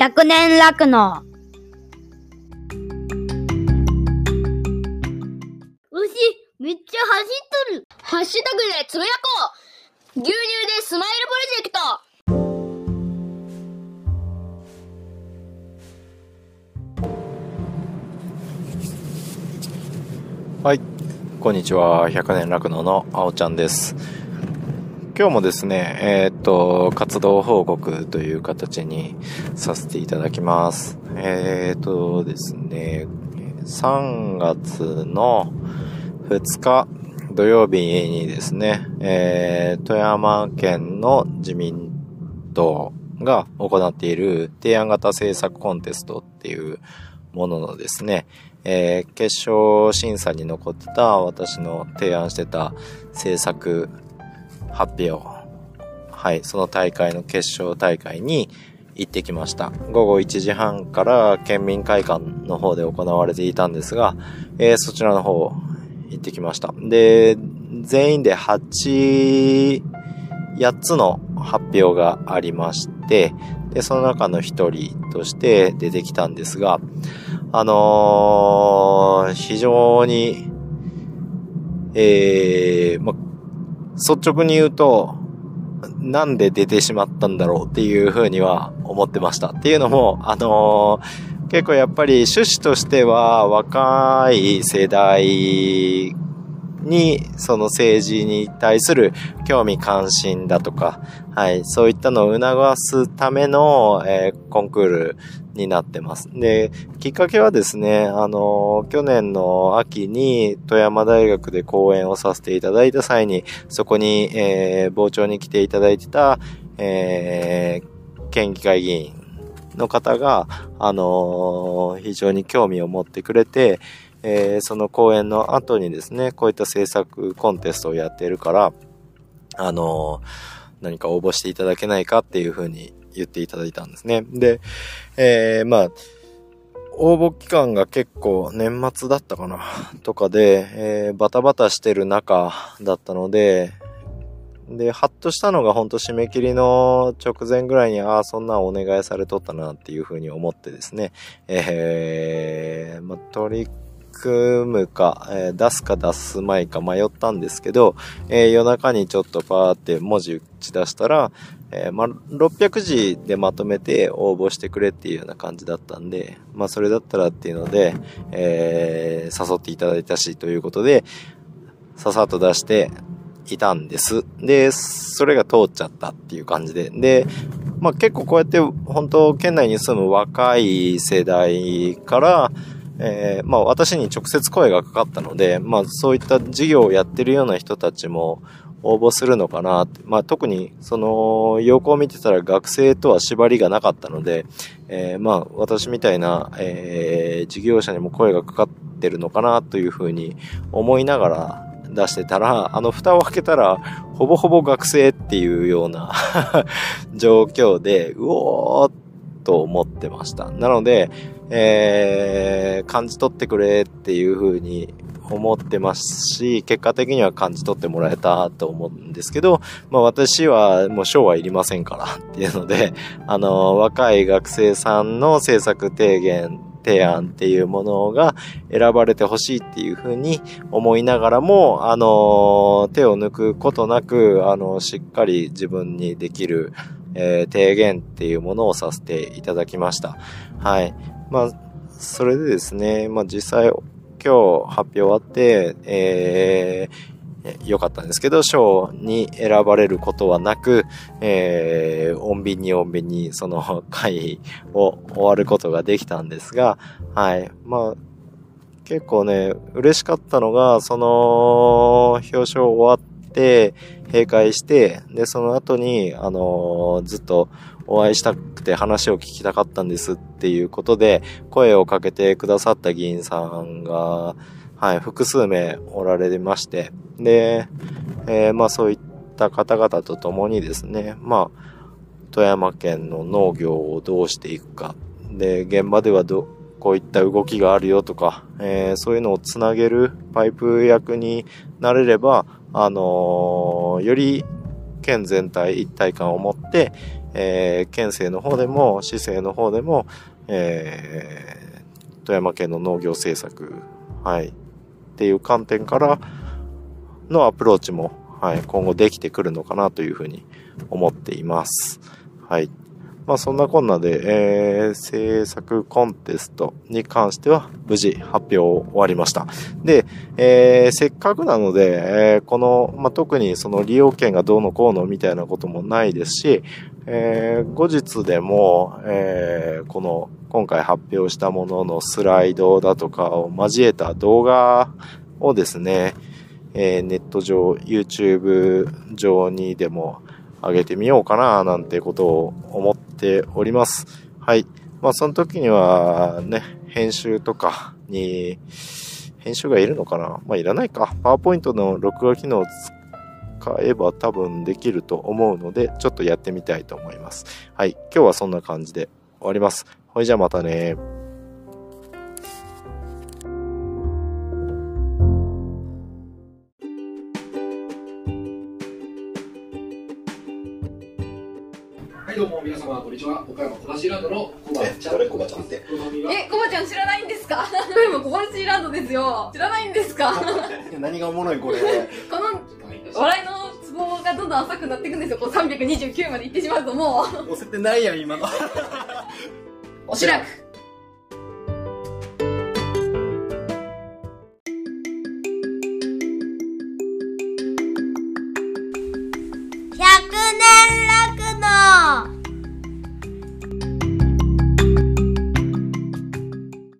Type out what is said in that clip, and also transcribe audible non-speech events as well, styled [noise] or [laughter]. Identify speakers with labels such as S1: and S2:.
S1: 100年楽の。
S2: 牛、めっちゃ走っとる。ハッシュタグでつぶやこう牛乳でスマイルプロジェクト
S3: はい、こんにちは。100年楽農のあおちゃんです。今日もですね、えーっと、活動報告という形にさせていただきます。えーっとですね、3月の2日土曜日にですね、えー富山県の自民党が行っている提案型政策コンテストっていうもののですね、えー決勝審査に残ってた私の提案してた政策発表。はい、その大会の決勝大会に行ってきました。午後1時半から県民会館の方で行われていたんですが、えーそちらの方行ってきました。で、全員で8、8つの発表がありまして、で、その中の一人として出てきたんですが、あのー非常に、えー、ま、率直に言うと、なんで出てしまったんだろうっていうふうには思ってました。っていうのも、あのー結構やっぱり趣旨としては若い世代に、その政治に対する興味関心だとか、はい、そういったのを促すための、えーコンクールになってます。で、きっかけはですね、あの、去年の秋に富山大学で講演をさせていただいた際に、そこに、えー傍聴に来ていただいてた、えー県議会議員の方が、あの非常に興味を持ってくれて、えーその講演の後にですね、こういった制作コンテストをやっているから、あの何か応募していただけないかっていうふうに言っていただいたんですね。で、えーまあ、応募期間が結構年末だったかなとかで、えーバタバタしてる中だったので、で、ハッとしたのが本当締め切りの直前ぐらいに、ああ、そんなんお願いされとったなっていうふうに思ってですね、えーまあ、取り組むか、えー出すか出すまいか迷ったんですけど、えー夜中にちょっとパーって文字打ち出したら、えーまあ、600字でまとめて応募してくれっていうような感じだったんで、まあ、それだったらっていうので、えー誘っていただいたしということで、ささっと出していたんです。で、それが通っちゃったっていう感じで。で、まあ、結構こうやって本当県内に住む若い世代から、えーまあ私に直接声がかかったので、まあそういった事業をやってるような人たちも応募するのかなって。まあ特にその要項を見てたら学生とは縛りがなかったので、えーまあ私みたいな、えー事業者にも声がかかってるのかなというふうに思いながら出してたら、あの蓋を開けたらほぼほぼ学生っていうような [laughs] 状況で、うおーっと思ってました。なので、えー、感じ取ってくれっていう風に思ってますし、結果的には感じ取ってもらえたと思うんですけど、まあ私はもう賞はいりませんからっていうので、[laughs] あの、若い学生さんの政策提言、提案っていうものが選ばれてほしいっていうふうに思いながらも、あの、手を抜くことなく、あの、しっかり自分にできる、えー提言っていうものをさせていただきました。はい。まあ、それでですね、まあ実際、今日発表終わって、えー、良かったんですけど、賞に選ばれることはなく、えー、穏便に穏便にその [laughs] 会を終わることができたんですが、はい。まあ、結構ね、嬉しかったのが、その、表彰終わって、閉会して、で、その後に、あのーずっとお会いしたくて話を聞きたかったんですっていうことで、声をかけてくださった議員さんが、はい、複数名おられまして、で、えーまあそういった方々と共にですね、まあ、富山県の農業をどうしていくか、で、現場ではど、こういった動きがあるよとか、えーそういうのをつなげるパイプ役になれれば、あのーより県全体一体感を持って、えー、県政の方でも、市政の方でも、えー、富山県の農業政策、はい、っていう観点からのアプローチも、はい、今後できてくるのかなというふうに思っています。はい。まあそんなこんなで、えー、制作コンテストに関しては無事発表終わりました。で、えー、せっかくなので、えー、この、まあ特にその利用券がどうのこうのみたいなこともないですし、えー、後日でも、えー、この今回発表したもののスライドだとかを交えた動画をですね、えー、ネット上、YouTube 上にでも上げてみようかな、なんてことを思っております。はい。まあ、その時には、ね、編集とかに、編集がいるのかな？まあ、いらないか。パワーポイントの録画機能を使えば多分できると思うので、ちょっとやってみたいと思います。はい。今日はそんな感じで終わります。ほいじゃあまたね
S1: はいどうも皆様こんにちは。岡山小橋ランドのコバちゃん。
S4: 誰コバちゃんって？
S5: え、コバちゃん知らないんですか？これも小橋ランドですよ。知らないんですか？
S4: 何がおもろいこれ。[laughs]
S5: この笑いのツボがどんどん浅くなっていくんですよ。こう329までいってしまうともう、
S4: 押せてないやん今の。
S5: おしらく。